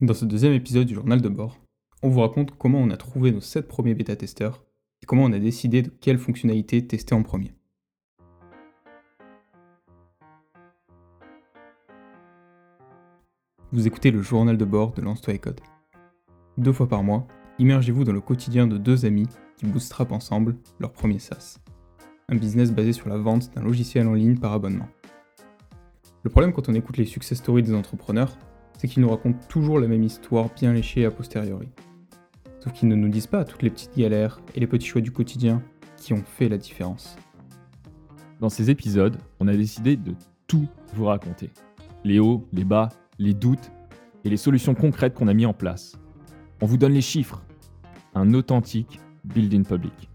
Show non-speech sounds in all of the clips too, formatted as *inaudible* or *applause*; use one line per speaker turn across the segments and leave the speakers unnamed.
Dans ce deuxième épisode du journal de bord, on vous raconte comment on a trouvé nos 7 premiers bêta-testeurs et comment on a décidé de quelles fonctionnalités tester en premier. Vous écoutez le journal de bord de Lance-toi et Code. Deux fois par mois, immergez-vous dans le quotidien de deux amis qui bootstrap ensemble leur premier SaaS. Un business basé sur la vente d'un logiciel en ligne par abonnement. Le problème quand on écoute les success stories des entrepreneurs, c'est qu'ils nous racontent toujours la même histoire bien léchée a posteriori. Sauf qu'ils ne nous disent pas toutes les petites galères et les petits choix du quotidien qui ont fait la différence.
Dans ces épisodes, on a décidé de tout vous raconter. Les hauts, les bas, les doutes et les solutions concrètes qu'on a mis en place. On vous donne les chiffres. Un authentique building public.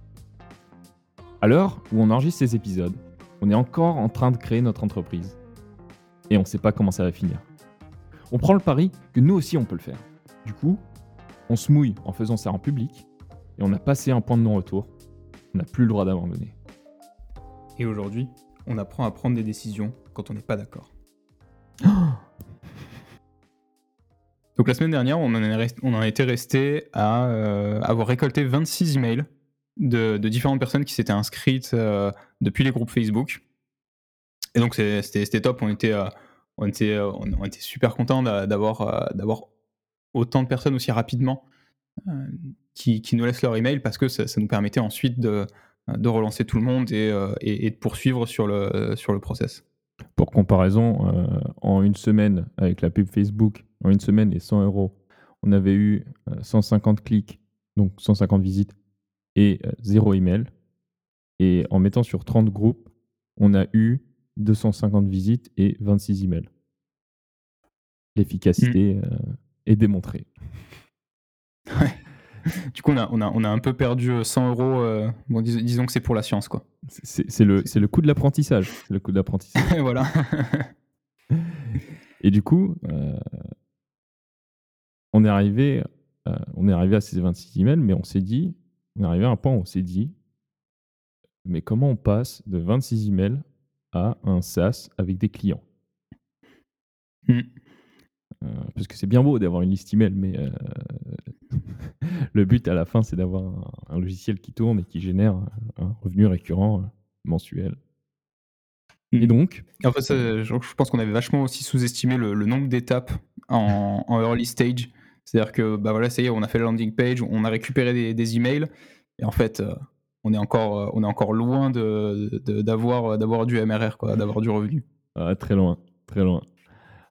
À l'heure où on enregistre ces épisodes, on est encore en train de créer notre entreprise. Et on ne sait pas comment ça va finir. On prend le pari que nous aussi on peut le faire. Du coup, on se mouille en faisant ça en public et on a passé un point de non-retour. On n'a plus le droit d'abandonner.
Et aujourd'hui, on apprend à prendre des décisions quand on n'est pas d'accord. *gasps* Donc la semaine dernière, on en, est on en était resté à euh, avoir récolté 26 emails de, différentes personnes qui s'étaient inscrites euh, depuis les groupes Facebook. Et donc c'était top, on était, euh, on, était, on, était super contents d'avoir autant de personnes aussi rapidement qui, qui, nous laissent leur email parce que ça, nous permettait ensuite de, relancer tout le monde et, de poursuivre sur le, sur process.
Pour comparaison, en une semaine avec la pub Facebook, en une semaine et 100 euros, on avait eu 150 euh, clics, donc 150 visites et euh, zéro email. Et en mettant sur 30 groupes, on a eu 250 visites et 26 emails. L'efficacité mmh. euh, est démontrée. *laughs*
Du coup, on a, on, a, on a, un peu perdu 100 euros. bon, disons que c'est pour la science, quoi.
C'est le, le coût de l'apprentissage. C'est le coût de l'apprentissage. *laughs*
voilà. *laughs*
et du coup, on est arrivé, euh, on est arrivé à ces 26 emails, mais on s'est dit, on est arrivé à un point où on s'est dit, mais comment on passe de 26 emails à un SaaS avec des clients? Hmm. Euh, Parce que c'est bien beau d'avoir une liste email, mais euh, *laughs* le but à la fin, c'est d'avoir un, logiciel qui tourne et qui génère un revenu récurrent mensuel. Et hmm. donc
En fait, je pense qu'on avait vachement aussi sous-estimé le, nombre d'étapes *laughs* en, early stage. C'est-à-dire que, bah voilà, ça y est, on a fait la landing page, on a récupéré des, emails, et en fait, euh, on, est encore, euh, on est encore loin d'avoir de, du MRR, d'avoir du revenu.
Ah, très loin, très loin.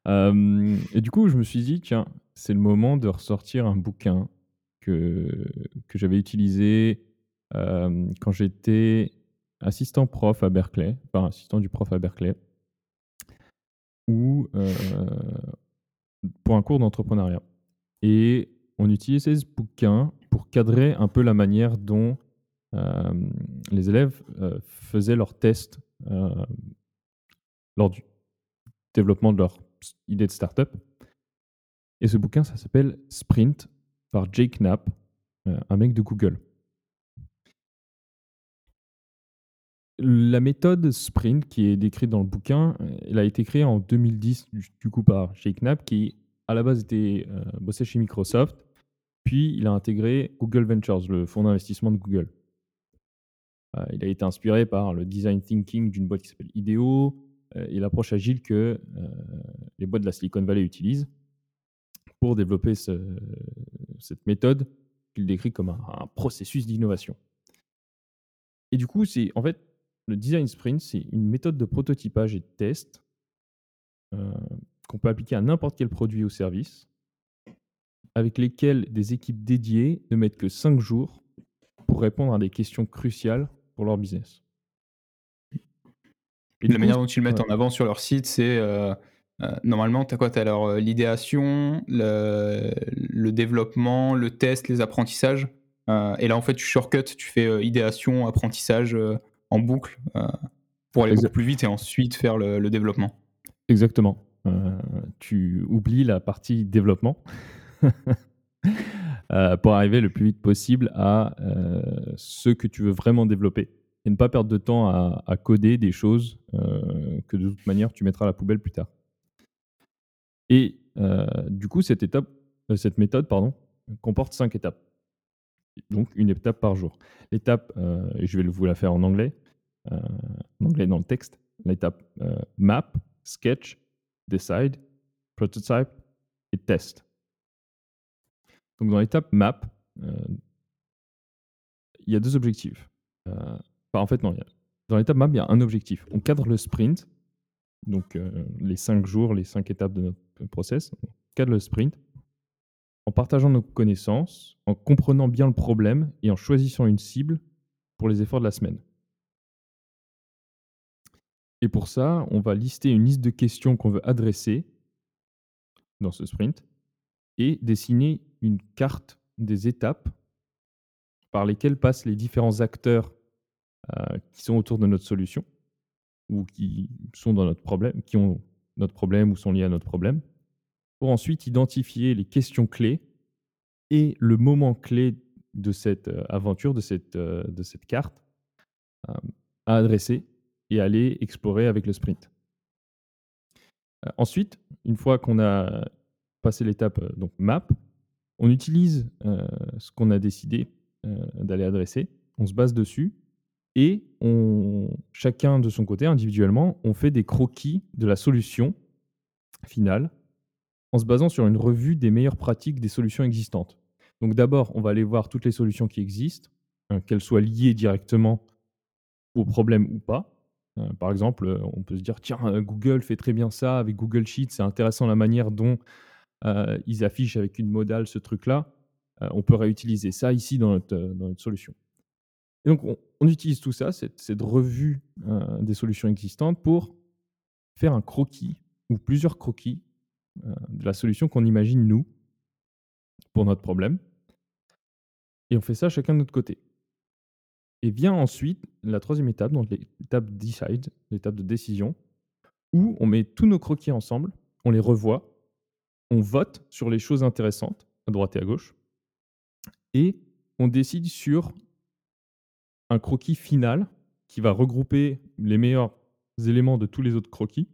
Euh, et du coup, je me suis dit, tiens, c'est le moment de ressortir un bouquin que, que j'avais utilisé quand j'étais assistant prof à Berkeley, enfin assistant du prof à Berkeley, ou pour un cours d'entrepreneuriat. Et on utilisait ce bouquin pour cadrer un peu la manière dont euh, les élèves euh, faisaient leurs tests euh, lors du développement de leur idée de startup. Et ce bouquin, ça s'appelle Sprint par Jake Knapp, un mec de Google. La méthode Sprint qui est décrite dans le bouquin, elle a été créée en 2010 du coup par Jake Knapp qui à la base était euh, bossé chez Microsoft, puis il a intégré Google Ventures, le fonds d'investissement de Google. Euh, il a été inspiré par le design thinking d'une boîte qui s'appelle IDEO euh, et l'approche agile que les boîtes de la Silicon Valley utilisent pour développer cette méthode qu'il décrit comme un, processus d'innovation. Et du coup, c'est en fait le design sprint, c'est une méthode de prototypage et de test qu'on peut appliquer à n'importe quel produit ou service, avec lesquels des équipes dédiées ne mettent que 5 jours pour répondre à des questions cruciales pour leur business.
La manière dont ils le mettent en avant sur leur site, c'est euh, euh, normalement, tu as quoi Tu as alors euh, l'idéation, le, développement, le test, les apprentissages. et là, en fait, tu shortcut, tu fais idéation, apprentissage en boucle pour aller beaucoup plus vite et ensuite faire le développement.
Exactement. Tu oublies la partie développement *laughs* pour arriver le plus vite possible à ce que tu veux vraiment développer et ne pas perdre de temps à, coder des choses que de toute manière tu mettras à la poubelle plus tard. Et du coup, cette cette méthode comporte 5 étapes. Donc une étape par jour. L'étape, je vais vous la faire en anglais, en anglais dans le texte. L'étape map, sketch, decide, prototype et test. Donc dans l'étape map, il y a deux objectifs. En fait, non, dans l'étape map, il y a un objectif. On cadre le sprint, donc les cinq jours, les cinq étapes de notre process. On cadre le sprint en partageant nos connaissances, en comprenant bien le problème et en choisissant une cible pour les efforts de la semaine. Et pour ça, on va lister une liste de questions qu'on veut adresser dans ce sprint et dessiner une carte des étapes par lesquelles passent les différents acteurs euh, qui sont autour de notre solution ou qui sont dans notre problème, qui ont notre problème ou sont liés à notre problème, pour ensuite identifier les questions clés et le moment clé de cette euh, aventure, de cette, euh, de cette carte à adresser et aller explorer avec le sprint. Ensuite, une fois qu'on a passé l'étape donc map, on utilise ce qu'on a décidé d'aller adresser, on se base dessus et chacun de son côté, individuellement, on fait des croquis de la solution finale en se basant sur une revue des meilleures pratiques des solutions existantes. Donc d'abord, on va aller voir toutes les solutions qui existent, hein, qu'elles soient liées directement au problème ou pas. Euh, par exemple, euh, on peut se dire, tiens, euh, Google fait très bien ça avec Google Sheets, c'est intéressant la manière dont ils affichent avec une modale ce truc-là. on peut réutiliser ça ici dans notre, dans notre solution. Et donc, on, utilise tout ça, cette, revue des solutions existantes, pour faire un croquis ou plusieurs croquis de la solution qu'on imagine nous pour notre problème. Et on fait ça chacun de notre côté. Et vient ensuite la troisième étape, donc l'étape decide, l'étape de décision, où on met tous nos croquis ensemble, on les revoit, on vote sur les choses intéressantes, à droite et à gauche, et on décide sur un croquis final qui va regrouper les meilleurs éléments de tous les autres croquis,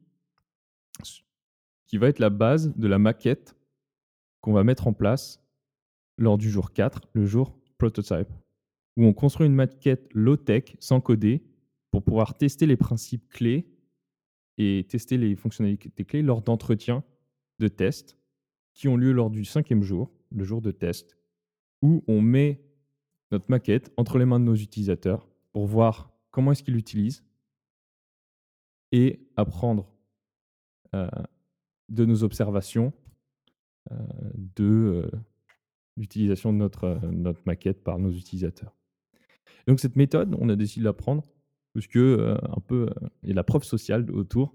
qui va être la base de la maquette qu'on va mettre en place lors du jour 4, le jour prototype où on construit une maquette low-tech sans coder pour pouvoir tester les principes clés et tester les fonctionnalités clés lors d'entretiens de tests qui ont lieu lors du cinquième jour, le jour de test, où on met notre maquette entre les mains de nos utilisateurs pour voir comment est-ce qu'ils l'utilisent et apprendre euh, de nos observations euh, de euh, l'utilisation de notre, notre maquette par nos utilisateurs donc cette méthode, on a décidé de la parce que un peu il y a la preuve sociale autour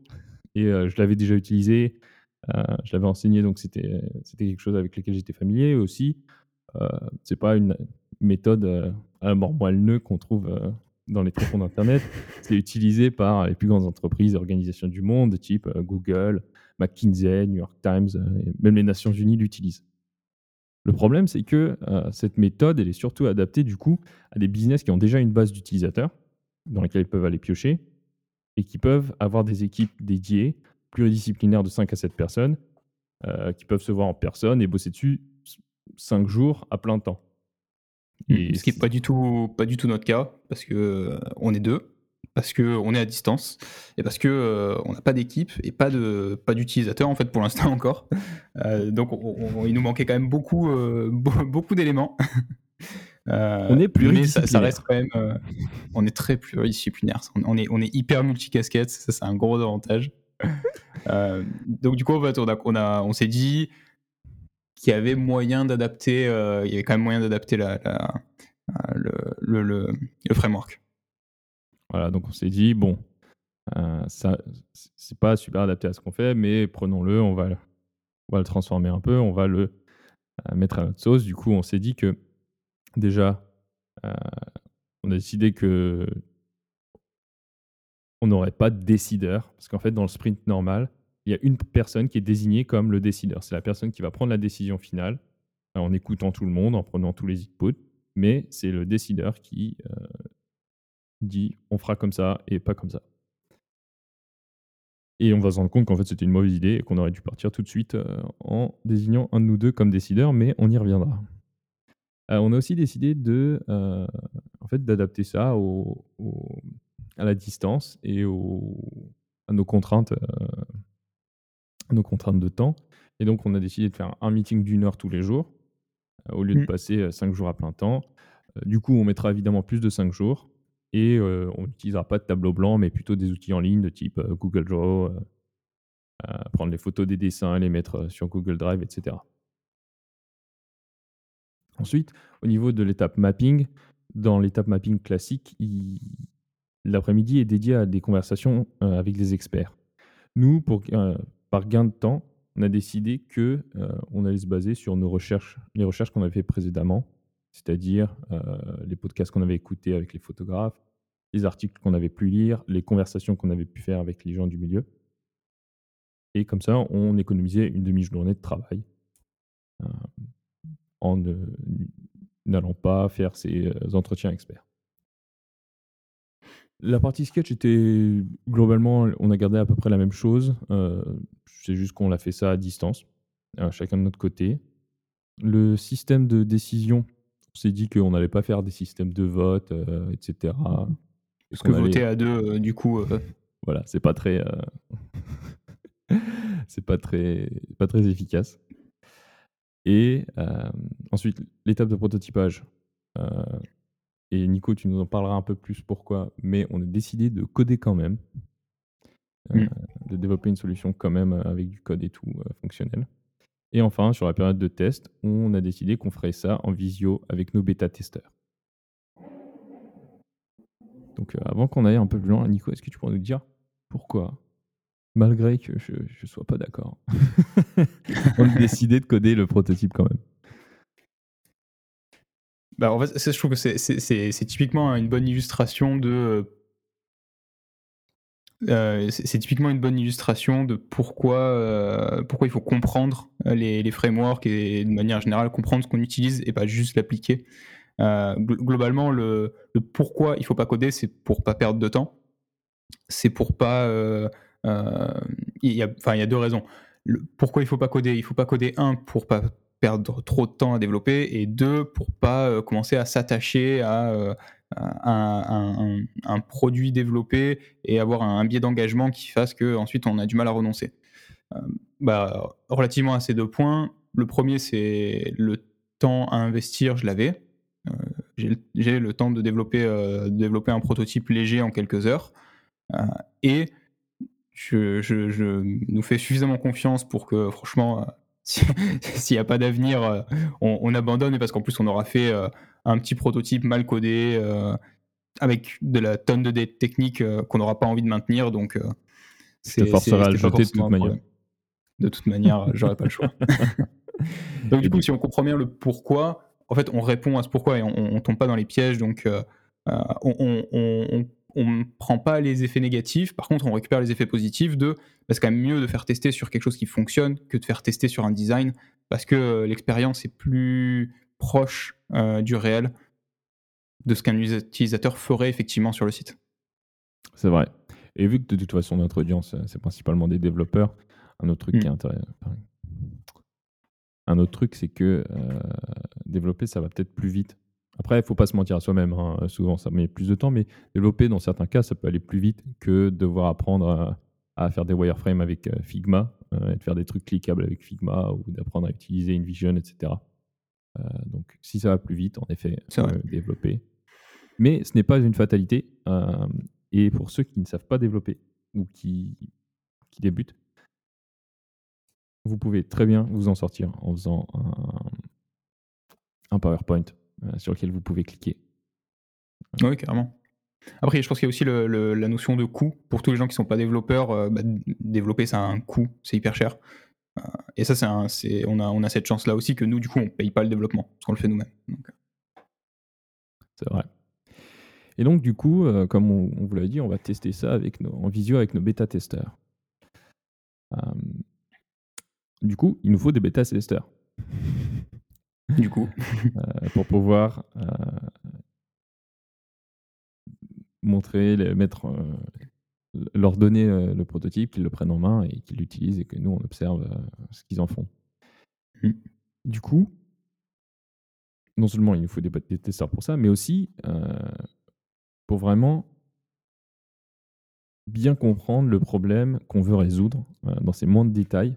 et je l'avais déjà utilisé, je l'avais enseigné donc c'était c'était quelque chose avec lequel j'étais familier aussi. C'est pas une méthode à la mort moelle qu'on trouve dans les tréfonds d'internet. C'est utilisé par les plus grandes entreprises et organisations du monde, type Google, McKinsey, New York Times, même les Nations Unies l'utilisent. Le problème, c'est que euh, cette méthode, elle est surtout adaptée du coup à des business qui ont déjà une base d'utilisateurs dans lesquels ils peuvent aller piocher et qui peuvent avoir des équipes dédiées, pluridisciplinaires de 5 à 7 personnes, euh, qui peuvent se voir en personne et bosser dessus 5 jours à plein temps.
Et Ce qui n'est pas, du tout, pas du tout notre cas, parce qu'on euh, on est deux parce qu'on est à distance et parce qu'on euh, n'a pas d'équipe et pas de pas d'utilisateurs en fait pour l'instant *laughs* encore. Euh, donc il nous manquait quand même beaucoup euh, *laughs* beaucoup d'éléments. *laughs*
on est plus
ça, ça, reste quand même on est très pluridisciplinaire. On, est on est hyper multicasquette, ça c'est un gros avantage. donc du coup on, a, on, a, on s'est dit qu'il y avait moyen d'adapter il y avait quand même moyen d'adapter la, le, le, le framework.
Voilà, donc on s'est dit, bon, euh, ça, c'est pas super adapté à ce qu'on fait, mais prenons-le, on va, on va le transformer un peu, on va le euh, mettre à notre sauce. Du coup, on s'est dit que déjà, euh, on a décidé que on n'aurait pas de décideur, parce qu'en fait, dans le sprint normal, il y a une personne qui est désignée comme le décideur. C'est la personne qui va prendre la décision finale en écoutant tout le monde, en prenant tous les inputs, mais c'est le décideur qui dit on fera comme ça et pas comme ça. Et on va se rendre compte qu'en fait, c'était une mauvaise idée et qu'on aurait dû partir tout de suite, heu, en désignant un de nous 2 comme décideur, mais on y reviendra. On a aussi décidé de, en fait, d'adapter ça à la distance et à nos contraintes, nos contraintes de temps et donc on a décidé de faire un meeting d'1 heure tous les jours, heu, au lieu de
Mmh.
passer, heu, 5 jours à plein temps. Heu, du coup, on mettra évidemment plus de 5 jours et on n'utilisera pas de tableau blanc, mais plutôt des outils en ligne de type, Google Draw, prendre les photos des dessins, les mettre, sur Google Drive et cetera. Ensuite, au niveau de l'étape mapping, dans l'étape mapping classique, il l'après-midi est dédié à des conversations, avec des experts. Nous, pour par gain de temps, on a décidé que, heu, on allait se baser sur nos recherches, les recherches qu'on avait fait précédemment, c'est-à-dire, heu, les podcasts qu'on avait écoutés avec les photographes, les articles qu'on avait pu lire, les conversations qu'on avait pu faire avec les gens du milieu et comme ça, on économisait une demi-journée de travail, hem, en n'allant pas faire ces, entretiens experts. La partie sketch était globalement, on a gardé à peu près la même chose, c'est juste qu'on l'a fait ça à distance, heu, chacun de notre côté. Le système de décision, on s'est dit qu'on n'allait pas faire des systèmes de vote, heu, et cetera. Et
Parce que
allait
voter à 2, heu, du coup, *laughs*
voilà, c'est pas très, *laughs* c'est pas très pas très efficace. Et ensuite l'étape de prototypage, et Nico, tu nous en parleras un peu plus pourquoi, mais on a décidé de coder quand même, heu,
Mmh.
de développer une solution quand même, heu, avec du code et tout, heu, fonctionnel et enfin, sur la période de test, on a décidé qu'on ferait ça en visio avec nos bêta-testeurs. Donc, avant qu'on aille un peu plus loin, Nico, est-ce que tu pourrais nous dire pourquoi, malgré que je je sois pas d'accord, *laughs* on a décidé de coder le prototype quand même?
Bah, en fait, ça je trouve que c'est typiquement une bonne illustration de, heu, c'est typiquement une bonne illustration de pourquoi, pourquoi il faut comprendre, heu, les les frameworks et de manière générale comprendre ce qu'on utilise et pas juste l'appliquer. Globalement le pourquoi il faut pas coder, c'est pour pas perdre de temps. C'est pour pas, il y a il y a 2 raisons. Le pourquoi il faut pas coder? Il faut pas coder 1 pour pas perdre trop de temps à développer et 2 pour pas, heu, commencer à s'attacher à un un un produit développé et avoir un biais d'engagement qui fasse qu'ensuite on a du mal à renoncer. Hem, bah, relativement à ces 2 points, le 1er c'est le temps à investir, je l'avais. Heu, j'ai le temps de développer, développer un prototype léger en quelques heures, heu et je nous fais suffisamment confiance pour que franchement, *laughs* s'il y a pas d'avenir, on on abandonne et parce qu'en plus on aura fait, un petit prototype mal codé, heu, avec de la tonne de dettes techniques, heu, qu'on n'aura pas envie de maintenir donc
te
c'est
forcerai à le jeter de
forcément
toute manière.
De toute manière, j'aurais pas le choix. *laughs* Donc du coup, si on comprend bien le pourquoi, en fait, on répond à ce pourquoi et on on tombe pas dans les pièges donc on on on on on prend pas les effets négatifs. Par contre, on récupère les effets positifs de bah, c'est quand même mieux de faire tester sur quelque chose qui fonctionne que de faire tester sur un design parce que, l'expérience est plus proche, heu, du réel de ce qu'un utilisateur ferait effectivement sur le site.
C'est vrai et vu que de toute façon notre audience, heu, c'est principalement des développeurs, un autre truc qui est intéré enfin un autre truc, c'est que, heu, développer, ça va peut-être plus vite. Après, il faut pas se mentir à soi-même, hein, souvent ça met plus de temps, mais développer dans certains cas, ça peut aller plus vite que devoir apprendre à à faire des wireframes avec, Figma, et de faire des trucs cliquables avec Figma ou d'apprendre à utiliser InVision et cetera. Heu, donc si ça va plus vite, en effet, heu, développer. Mais ce n'est pas une fatalité, hem et pour ceux qui ne savent pas développer ou qui qui débutent vous pouvez très bien vous en sortir en faisant un un PowerPoint, sur lequel vous pouvez cliquer.
Oui, carrément. Après, je pense qu'il y a aussi le le la notion de coût. Pour tous les gens qui sont pas développeurs, bah, développer ça a un coût, c'est hyper cher. Heu et ça, c'est on a on a cette chance-là aussi que nous, du coup, on paye pas le développement, parce qu'on le fait nous-mêmes, heu
C'est vrai. Et donc du coup, heu, comme on on vous l'a dit, on va tester ça avec nos en visio avec nos bêta-testeurs. Du coup, il nous faut des bêta-testeurs. *laughs*
Du coup.
Pour pouvoir, montrer, les mettre, leur donner le prototype, qu'ils le prennent en main et qu'ils l'utilisent et que nous, on observe ce qu'ils en font.
Mmh.
Du coup, non seulement il nous faut des, des testeurs pour ça, mais aussi pour vraiment bien comprendre le problème qu'on veut résoudre dans ses moindres détails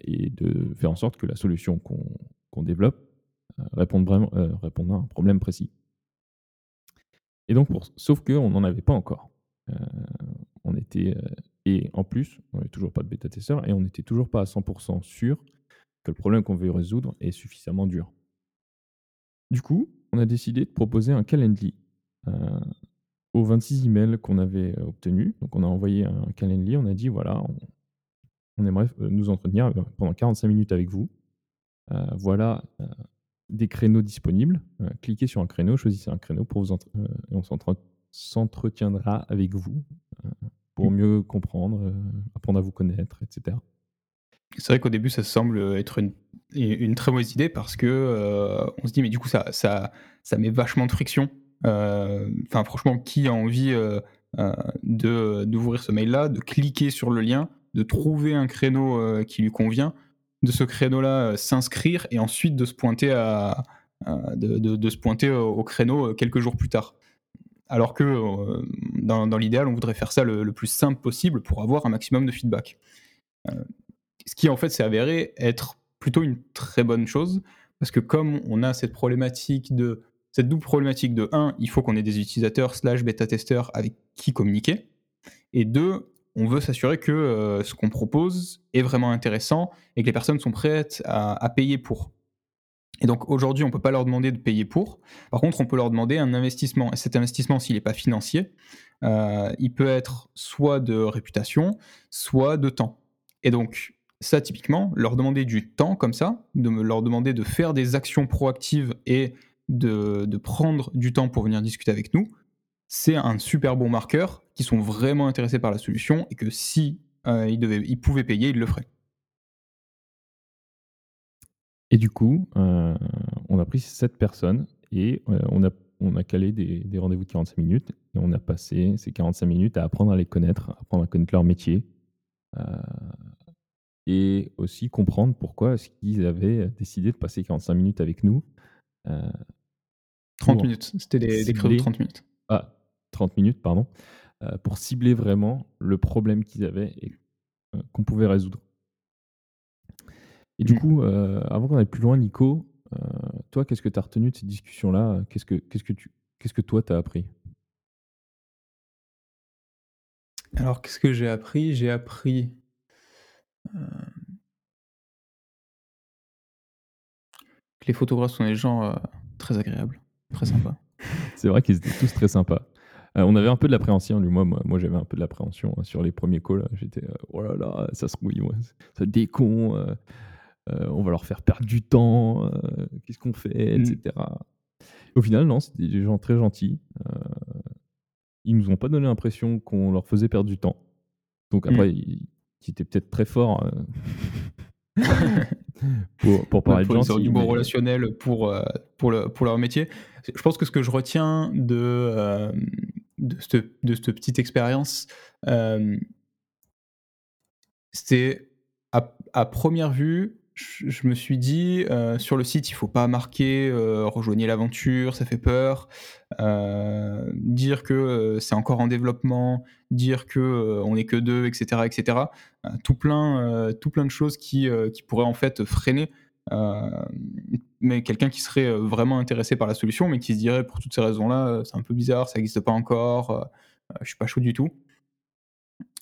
et de faire en sorte que la solution qu'on développe réponde vraiment réponde à un problème précis. Et donc, pour, sauf qu'on n'en avait pas encore. On était, et en plus, on n'avait toujours pas de bêta-testeur et on n'était toujours pas à 100% sûr que le problème qu'on veut résoudre est suffisamment dur. Du coup, on a décidé de proposer un Calendly euh, aux 26 emails qu'on avait euh, obtenus. Donc, on a envoyé un Calendly, on a dit voilà, on, aimerait euh, nous entretenir pendant 45 minutes avec vous. voilà des créneaux disponibles. cliquez sur un créneau, choisissez un créneau pour vous et on s'entretiendra avec vous pour mmh. mieux comprendre, apprendre à vous connaître, etc.
C'est vrai qu'au début, ça semble être une, une très mauvaise idée parce que euh, on se dit, mais du coup, ça, ça, ça met vachement de friction. Euh, enfin, franchement, qui a envie euh, de d'ouvrir ce mail-là, de cliquer sur le lien, de trouver un créneau qui lui convient, de ce créneau-là s'inscrire et ensuite de se pointer à de, de, se pointer au créneau quelques jours plus tard. Alors que dans, dans l'idéal, on voudrait faire ça le, plus simple possible pour avoir un maximum de feedback ce qui en fait s'est avéré être plutôt une très bonne chose, parce que comme on a cette problématique de cette double problématique de 1, il faut qu'on ait des utilisateurs slash bêta-testeurs avec qui communiquer, et 2, on veut s'assurer que euh, ce qu'on propose est vraiment intéressant et que les personnes sont prêtes à, payer pour. Et donc aujourd'hui, on ne peut pas leur demander de payer pour. Par contre, on peut leur demander un investissement. Et cet investissement, s'il n'est pas financier, euh, il peut être soit de réputation, soit de temps. Et donc, ça, typiquement, leur demander du temps comme ça, de leur demander de faire des actions proactives et de, prendre du temps pour venir discuter avec nous, c'est un super bon marqueur qui sont vraiment intéressés par la solution et que si euh, ils, devaient, ils pouvaient payer, ils le feraient.
Et du coup, euh, on a pris cette personne et euh, on, a, on a calé des, des rendez-vous de 45 minutes et on a passé ces 45 minutes à apprendre à les connaître, à apprendre à connaître leur métier, et aussi comprendre pourquoi est-ce qu'ils avaient décidé de passer 45 minutes avec nous.
30 minutes, c'était des, des de 30 minutes.
Ah, 30 minutes, pardon, pour cibler vraiment le problème qu'ils avaient et qu'on pouvait résoudre. Et du mmh. coup, avant qu'on aille plus loin, Nico, toi, qu'est-ce que tu as retenu de ces discussions-là qu'est-ce que, qu'est-ce, que tu, qu'est-ce que toi, tu as appris?
Alors, qu'est-ce que j'ai appris? J'ai appris euh, les photographes sont des gens euh, très agréables, très sympas. *laughs*
C'est vrai qu'ils étaient tous très sympas. Euh, on avait un peu de l'appréhension, lui. Moi, moi, j'avais un peu de l'appréhension hein, sur les premiers calls. J'étais, oh là là, ça se rouille, ça décon. On va leur faire perdre du temps. Qu'est-ce qu'on fait, etc. Mm. Au final, non, c'était des gens très gentils. ils nous ont pas donné l'impression qu'on leur faisait perdre du temps. Donc après, mm. ils, était peut-être très fort euh, *laughs* pour, pour, parler
de gens. du bon relationnel pour, euh, pour, le, pour leur métier. Je pense que ce que je retiens de, euh, de, cette, de cette petite expérience, c'est à, à, première vue, je, me suis dit, euh, sur le site, il faut pas marquer euh, rejoignez l'aventure, ça fait peur. Euh, dire que c'est encore en développement, dire que on n'est que deux, etc., etc. tout plein, de choses qui, qui pourraient en fait freiner. mais quelqu'un qui serait vraiment intéressé par la solution, mais qui se dirait pour toutes ces raisons-là, c'est un peu bizarre, ça n'existe pas encore, je suis pas chaud du tout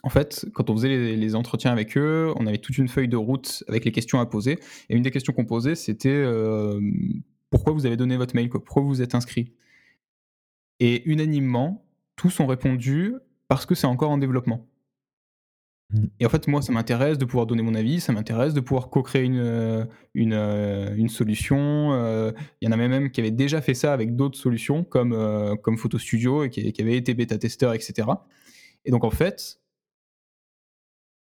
en fait, quand on faisait les, entretiens avec eux, on avait toute une feuille de route avec les questions à poser. Et une des questions qu'on posait, c'était euh, pourquoi vous avez donné votre mail, pourquoi vous vous êtes inscrit? Et unanimement, tous ont répondu parce que c'est encore en développement. Mmh. Et en fait, moi, ça m'intéresse de pouvoir donner mon avis, ça m'intéresse de pouvoir co-créer une, euh, une, euh, une, solution. Il y en a même qui avaient déjà fait ça avec d'autres solutions, comme, comme Photo Studio, et qui, qui avaient été bêta-testeurs, etc. Et donc, en fait,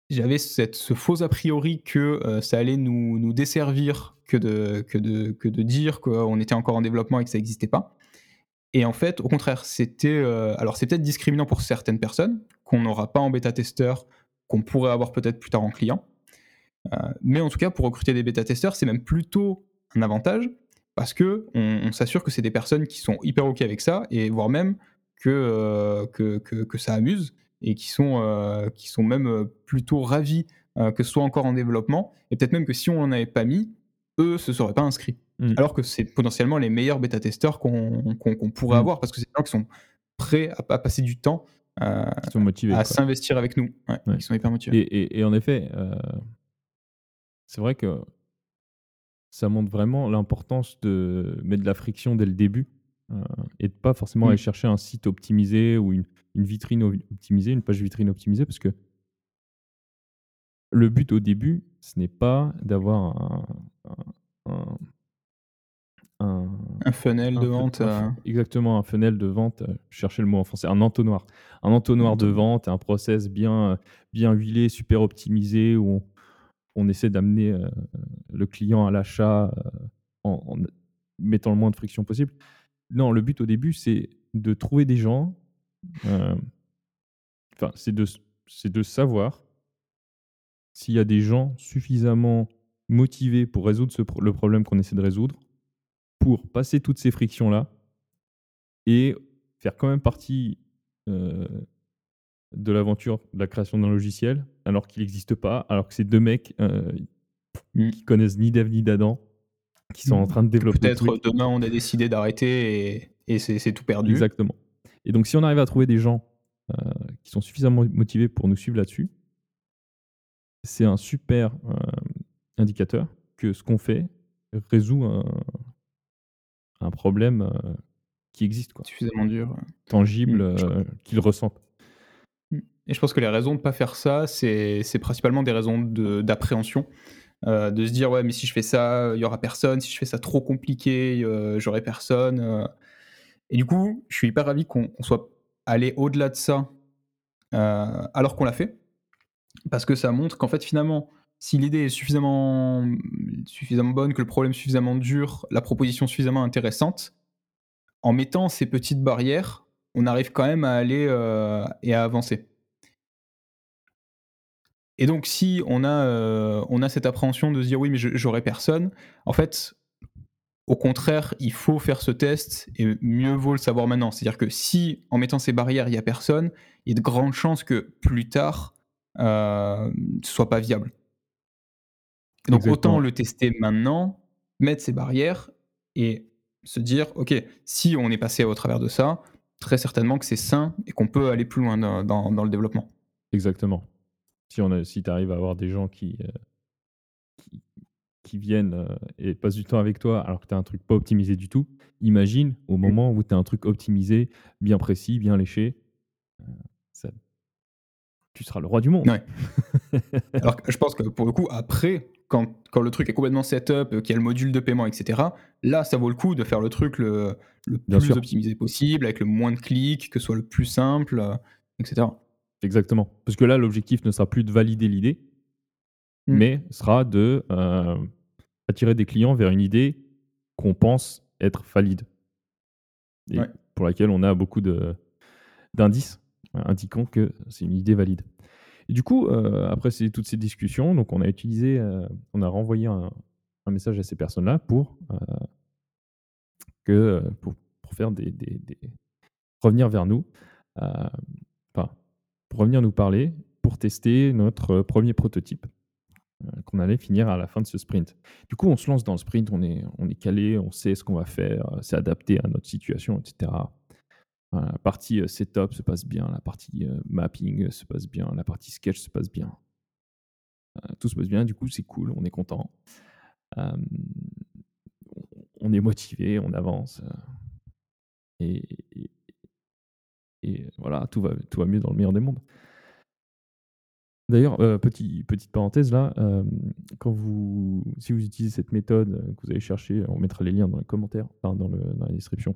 j'avais ce faux a priori que euh, ça allait nous, nous, desservir que de, que de, que de dire qu'on était encore en développement et que ça n'existait pas. Et en fait, au contraire, c'était. Euh, alors, c'est peut-être discriminant pour certaines personnes qu'on n'aura pas en bêta-testeur, qu'on pourrait avoir peut-être plus tard en client. Euh, mais en tout cas, pour recruter des bêta-testeurs, c'est même plutôt un avantage parce que on, s'assure que c'est des personnes qui sont hyper OK avec ça et voire même que, euh, que, que, ça amuse et qui sont, euh, qui sont même plutôt ravis que ce soit encore en développement et peut-être même que si on n'en avait pas mis, eux se seraient pas inscrits. Mmh. Alors que c'est potentiellement les meilleurs bêta-testeurs qu'on pourrait mmh. avoir parce que c'est des gens qui sont prêts à, passer du temps à s'investir avec nous. Ils sont hyper motivés.
Et, et en effet, c'est vrai que ça montre vraiment l'importance de mettre de la friction dès le début euh, et de pas forcément aller mmh. chercher un site optimisé ou une, vitrine optimisée, une page vitrine optimisée, parce que le but au début, ce n'est pas d'avoir un,
un, funnel de vente. Euh.
exactement, un funnel de vente, euh, chercher le mot en français, un entonnoir. Un entonnoir de vente, un process bien, bien huilé, super optimisé, où on, on essaie d'amener euh, le client à l'achat euh, en, mettant le moins de friction possible. Non, le but au début, c'est de trouver des gens. Euh, enfin, c'est de, de savoir s'il y a des gens suffisamment motivés pour résoudre le problème qu'on essaie de résoudre, pour passer toutes ces frictions-là et faire quand même partie de l'aventure de la création d'un logiciel alors qu'il n'existe pas, alors que c'est deux mecs euh, mm. qui connaissent ni dev ni d'Adam, qui sont en mm. train de développer.
Peut-être demain on a décidé d'arrêter et, c'est tout perdu.
Exactement. Et donc si on arrive à trouver des gens euh, qui sont suffisamment motivés pour nous suivre là-dessus, c'est un super euh, indicateur que ce qu'on fait résout un, problème qui existe. Quoi.
Suffisamment dur.
Tangible, mm. qu'ils ressentent.
Et je pense que les raisons de ne pas faire ça, c'est principalement des raisons d'appréhension. Euh, de se dire, ouais, mais si je fais ça, il y aura personne. Si je fais ça trop compliqué, euh, j'aurai personne. Euh. Et du coup, je suis hyper ravi qu'on soit allé au-delà de ça alors qu'on l'a fait. Parce que ça montre qu'en fait, finalement, si l'idée est suffisamment, suffisamment bonne, que le problème est suffisamment dur, la proposition suffisamment intéressante, en mettant ces petites barrières, on arrive quand même à aller et à avancer. Et donc, si on a, euh, on a cette appréhension de se dire oui, mais j'aurai personne, en fait, au contraire, il faut faire ce test et mieux vaut le savoir maintenant. C'est-à-dire que si, en mettant ces barrières, il n'y a personne, il y a de grandes chances que plus tard, euh, ce soit pas viable. donc, autant le tester maintenant, mettre ces barrières et se dire ok, si on est passé au travers de ça, très certainement que c'est sain et qu'on peut aller plus loin dans le développement.
Exactement. Si, on si tu arrives à avoir des gens qui, euh, qui, viennent euh, et passent du temps avec toi alors que tu as un truc pas optimisé du tout, imagine au mmh. moment où tu as un truc optimisé, bien précis, bien léché, euh, ça, tu seras le roi du monde.
alors je pense que pour le coup, après, quand, quand, le truc est complètement setup, qu'il y a le module de paiement, etc., là, ça vaut le coup de faire le truc le, le plus optimisé possible, avec le moins de clics, que ce soit le plus simple, etc.
Exactement. Parce que là, l'objectif ne sera plus de valider l'idée, mmh. mais sera de euh, attirer des clients vers une idée qu'on pense être valide. Et pour laquelle on a beaucoup d'indices indiquant que c'est une idée valide. Et du coup, euh, après toutes ces discussions, donc on a utilisé, euh, on a renvoyé un, message à ces personnes-là pour, que, pour, faire des, des, revenir vers nous. Enfin, pour revenir nous parler pour tester notre premier prototype euh, qu'on allait finir à la fin de ce sprint. Du coup, on se lance dans le sprint, on est, calé, on sait ce qu'on va faire, euh, c'est adapté à notre situation, etc. Euh, la partie setup se passe bien, la partie mapping se passe bien, la partie sketch se passe bien. tout se passe bien, du coup, c'est cool, on est content. on est motivé, on avance. et, et voilà, tout va, tout va mieux dans le meilleur des mondes. D'ailleurs, euh, petit, petite parenthèse là, euh, quand vous, si vous utilisez cette méthode euh, que vous allez chercher, on mettra les liens dans les commentaires, dans, dans la description.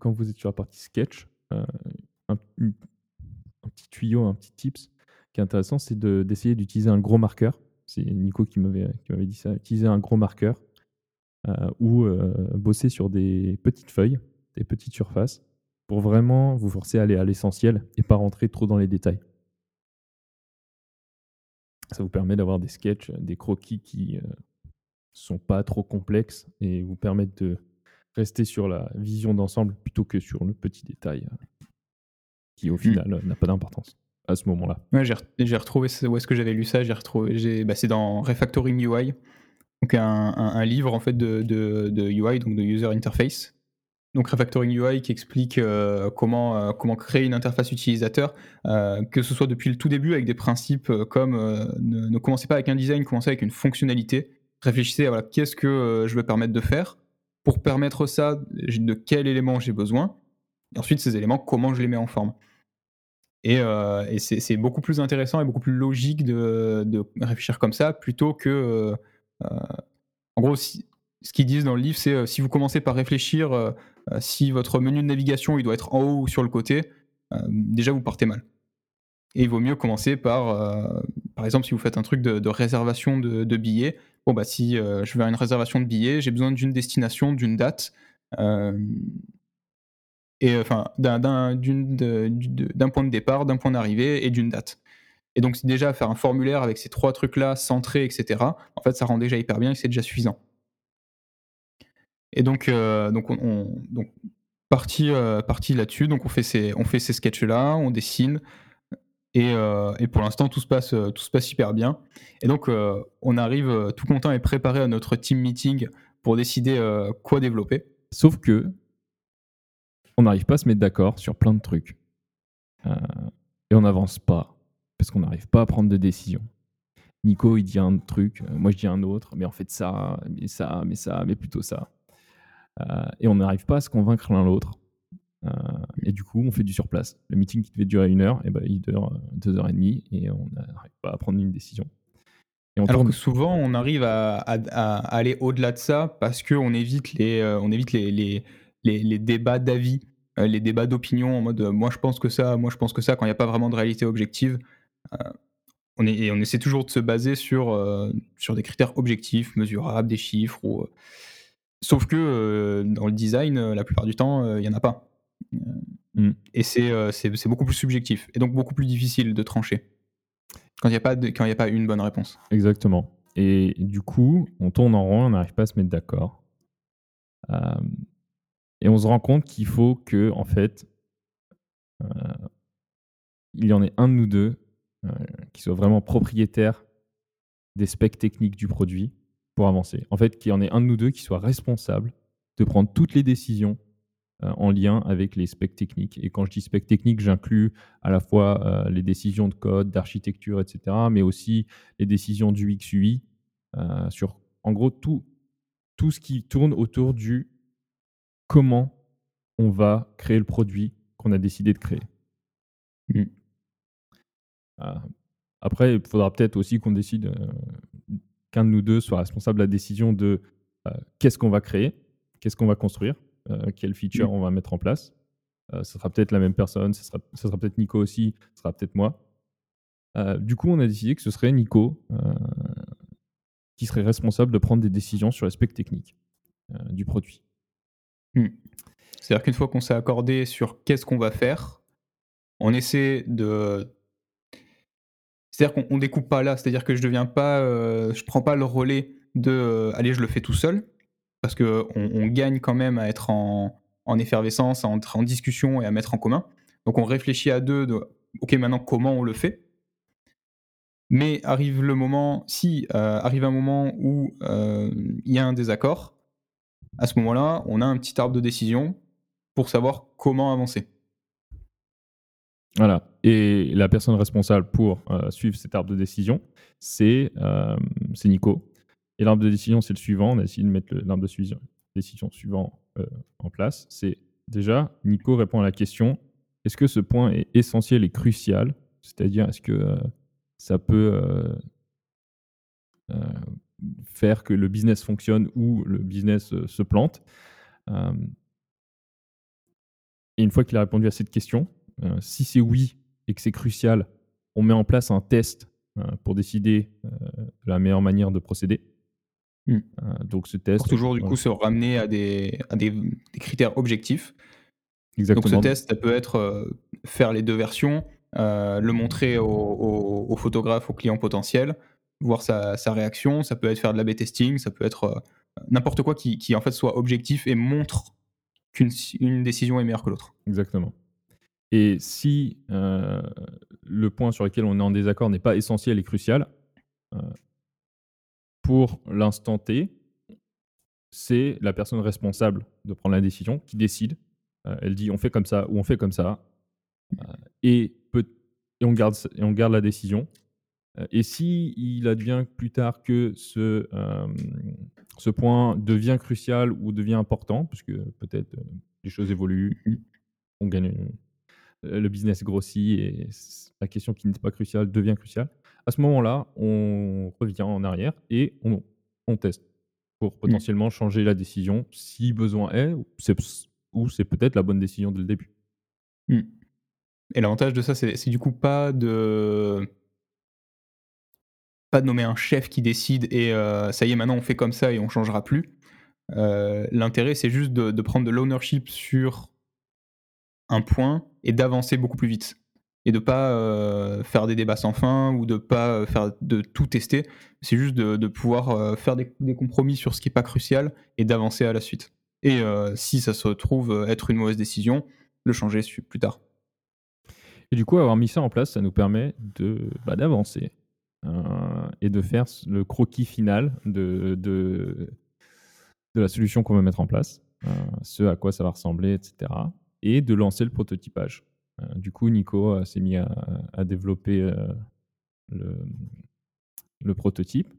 quand vous êtes sur la partie sketch, un, petit tuyau, un petit tips qui est intéressant, c'est d'essayer d'utiliser un gros marqueur. C'est Nico qui m'avait dit ça. Utiliser un gros marqueur ou bosser sur des petites feuilles, des petites surfaces pour vraiment vous forcer à aller à l'essentiel et pas rentrer trop dans les détails. Ça vous permet d'avoir des sketchs, des croquis qui, ne sont pas trop complexes et vous permettent de rester sur la vision d'ensemble plutôt que sur le petit détail, qui au mmh. final, n'a pas d'importance à ce moment-là.
Ouais, j'ai retrouvé où est-ce que j'avais lu ça, j'ai retrouvé bah, c'est dans Refactoring UI, donc un livre en fait de de UI, donc de User Interface donc Refactoring UI qui explique euh, comment, euh, comment créer une interface utilisateur, euh, que ce soit depuis le tout début avec des principes comme ne, commencez pas avec un design, commencez avec une fonctionnalité. Réfléchissez à voilà, qu'est-ce que je veux permettre de faire. Pour permettre ça, de quels éléments j'ai besoin. Et ensuite, ces éléments, comment je les mets en forme. Et, c'est beaucoup plus intéressant et beaucoup plus logique de, de réfléchir comme ça plutôt que. en gros, ce qu'ils disent dans le livre, c'est si vous commencez par réfléchir si votre menu de navigation il doit être en haut ou sur le côté, euh, déjà vous partez mal. Et il vaut mieux commencer par, euh, par exemple, si vous faites un truc de, réservation de, billets, bon bah si je veux une réservation de billets, j'ai besoin d'une destination, d'une date, et enfin d'un point de départ, d'un point d'arrivée et d'une date. Et donc déjà faire un formulaire avec ces trois trucs-là, centrés, etc. En fait, ça rend déjà hyper bien et c'est déjà suffisant. Et donc, euh, donc, on, donc parti, euh, parti là-dessus. Donc, on fait ces, on fait ces sketchs-là, on dessine. Et, euh, et, pour l'instant, tout se passe, tout se passe hyper bien. Et donc, on arrive tout content et préparé à notre team meeting pour décider quoi développer.
Sauf que on n'arrive pas à se mettre d'accord sur plein de trucs. et on n'avance pas parce qu'on n'arrive pas à prendre de décision. Nico, il dit un truc, moi je dis un autre, mais en fait ça, mais ça, mais ça, mais plutôt ça. Euh, et on n'arrive pas à se convaincre l'un l'autre. Euh, et du coup, on fait du surplace. Le meeting qui devait durer une heure, et eh ben, il dure euh, deux heures et demie et on n'arrive pas à prendre une décision.
Alors que souvent, on arrive à, aller au-delà de ça parce qu'on évite les, on évite les, les, les, débats d'avis, les débats d'opinion en mode moi je pense que ça, moi je pense que ça, quand il n'y a pas vraiment de réalité objective. on, est, et on essaie toujours de se baser sur, sur des critères objectifs, mesurables, des chiffres ou Sauf que euh, dans le design, euh, la plupart du temps, il euh, n'y en a pas. Mm. Et c'est beaucoup plus subjectif, et donc beaucoup plus difficile de trancher, quand il n'y a, pas a pas une bonne réponse.
Exactement. Et du coup, on tourne en rond, on n'arrive pas à se mettre d'accord. et on se rend compte qu'il faut que, en fait, il y en ait un de nous deux qui soit vraiment propriétaire des specs techniques du produit pour avancer. En fait, qu'il y en ait un de nous deux qui soit responsable de prendre toutes les décisions euh, en lien avec les specs techniques. Et quand je dis specs techniques, j'inclus à la fois euh, les décisions de code, d'architecture, etc., mais aussi les décisions du XUI euh, sur, en gros, tout, tout ce qui tourne autour du comment on va créer le produit qu'on a décidé de créer. Mmh. après, il faudra peut-être aussi qu'on décide qu'un de nous deux soit responsable de la décision de euh, qu'est-ce qu'on va créer, qu'est-ce qu'on va construire, euh, quelle feature on va mettre en place. Euh, ce sera peut-être la même personne, ce sera, sera peut-être Nico aussi, ce sera peut-être moi. du coup, on a décidé que ce serait Nico qui serait responsable de prendre des décisions sur l'aspect technique du produit.
Hmm. C'est-à-dire qu'une fois qu'on s'est accordé sur qu'est-ce qu'on va faire, on essaie de c'est-à-dire qu'on découpe pas là, c'est-à-dire que je deviens pas, euh, je prends pas le relais de euh, allez, je le fais tout seul, parce que on, gagne quand même à être en, effervescence, à en discussion et à mettre en commun. Donc on réfléchit à deux de ok maintenant comment on le fait? Mais arrive le moment, si euh, arrive un moment où il y a un désaccord, à ce moment-là, on a un petit arbre de décision pour savoir comment avancer.
Voilà. Et la personne responsable pour euh, suivre cet arbre de décision, c'est euh, Nico. Et l'arbre de décision, c'est le suivant. On a essayé de mettre l'arbre de décision suivant euh, en place. C'est déjà, Nico répond à la question est-ce que ce point est essentiel et crucial? C'est-à-dire, est-ce que ça peut faire que le business fonctionne ou le business se plante? Et une fois qu'il a répondu à cette question, euh, si c'est oui et que c'est crucial, on met en place un test euh, pour décider euh, la meilleure manière de procéder.
Hmm. donc ce test. Pour toujours du coup se ramener à des, à des, critères objectifs. Donc ce test, ça peut être faire les deux versions, le montrer au, photographe, au client potentiel, voir sa, réaction. Ça peut être faire de la B-testing, ça peut être n'importe quoi qui, en fait soit objectif et montre qu'une décision est meilleure que l'autre.
Exactement. Et si le point sur lequel on est en désaccord n'est pas essentiel et crucial, pour l'instant T, c'est la personne responsable de prendre la décision qui décide. elle dit on fait comme ça ou on fait comme ça. et, peut, et, on garde, et on garde la décision. Et si il advient plus tard que ce, ce point devient crucial ou devient important, puisque peut-être les choses évoluent, mmh. on gagne, le business grossit et la question qui n'était pas cruciale devient cruciale. À ce moment-là, on revient en arrière et on, on teste pour mmh. potentiellement changer la décision si besoin est, ou c'est peut-être la bonne décision dès le début.
Mmh. Et l'avantage de ça, c'est du coup pas de pas de nommer un chef qui décide et euh, ça y est, maintenant on fait comme ça et on changera plus. Euh, l'intérêt, c'est juste de, prendre de l'ownership sur un point et d'avancer beaucoup plus vite. Et de pas euh, faire des débats sans fin ou de pas faire de tout tester. C'est juste de, pouvoir faire des, compromis sur ce qui n'est pas crucial et d'avancer à la suite. Et si ça se retrouve être une mauvaise décision, le changer plus tard.
Et du coup, avoir mis ça en place, ça nous permet de bah, d'avancer euh, et de faire le croquis final de, de, de la solution qu'on veut mettre en place, euh, ce à quoi ça va ressembler, etc. Et de lancer le prototypage. Euh, du coup, Nico s'est mis à, à développer le, le, prototype.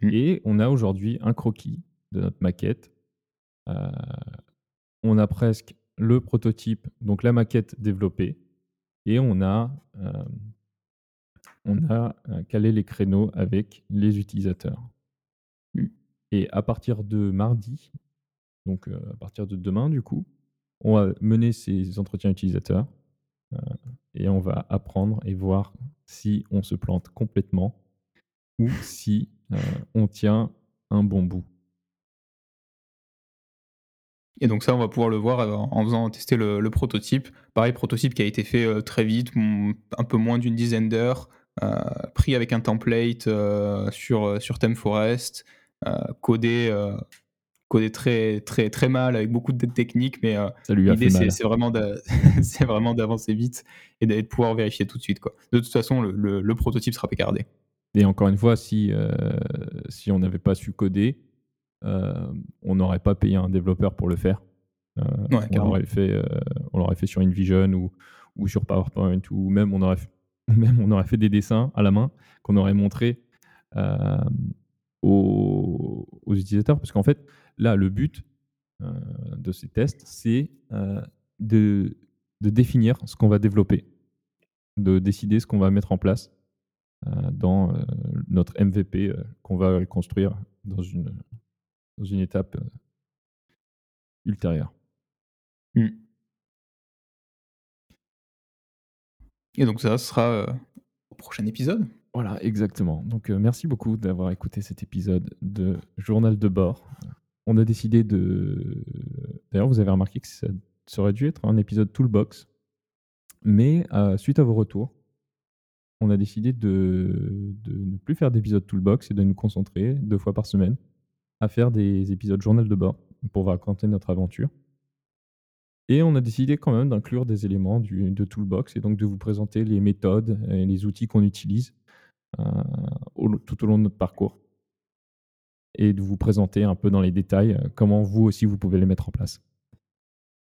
Mmh. Et on a aujourd'hui un croquis de notre maquette. on a presque le prototype, donc la maquette développée. Et on a on a euh, calé les créneaux avec les utilisateurs. Mmh. Et à partir de mardi, donc euh, à partir de demain du coup, on va mener ces entretiens utilisateurs euh, et on va apprendre et voir si on se plante complètement ou si on tient un bon bout.
Et donc ça, on va pouvoir le voir en faisant tester le, prototype. Pareil, prototype qui a été fait très vite, un peu moins d'une dizaine d'heures, euh, pris avec un template euh, sur, euh, sur ThemeForest, codé codé très très très mal avec beaucoup de techniques mais l'idée c'est vraiment *laughs* c'est vraiment d'avancer vite et de pouvoir vérifier tout de suite quoi. De toute façon le, le, prototype sera pécardé.
Et encore une fois si si on n'avait pas su coder on n'aurait pas payé un développeur pour le faire. on l'aurait fait on l'aurait fait sur InVision ou ou sur PowerPoint ou même on aurait *laughs* même on aurait fait des dessins à la main qu'on aurait montré euh, aux, utilisateurs. Parce qu'en fait, là, le but euh, de ces tests, c'est euh, de, définir ce qu'on va développer, de décider ce qu'on va mettre en place dans notre MVP qu'on va construire dans une, dans une étape ultérieure. Mmh.
Et donc ça sera euh, au prochain épisode.
Voilà, exactement. Donc euh, merci beaucoup d'avoir écouté cet épisode de Journal de bord. On a décidé de... D'ailleurs, vous avez remarqué que ça, aurait dû être un épisode Toolbox. Mais euh, suite à vos retours, on a décidé de, ne plus faire d'épisodes Toolbox et de nous concentrer deux fois par semaine à faire des épisodes Journal de bord pour raconter notre aventure. Et on a décidé quand même d'inclure des éléments du, de Toolbox et donc de vous présenter les méthodes et les outils qu'on utilise euh, tout au long de notre parcours et de vous présenter un peu dans les détails euh, comment vous aussi vous pouvez les mettre en place.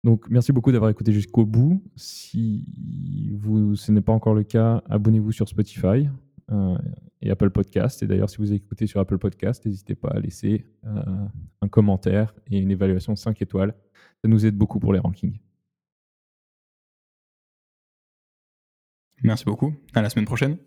Donc merci beaucoup d'avoir écouté jusqu'au bout. Si vous, ce n'est pas encore le cas, abonnez-vous sur Spotify euh, et Apple Podcast. Et d'ailleurs, si vous écoutez sur Apple Podcast, n'hésitez pas à laisser un commentaire et une évaluation 5 étoiles ça nous aide beaucoup pour les rankings.
Merci beaucoup. À la semaine prochaine.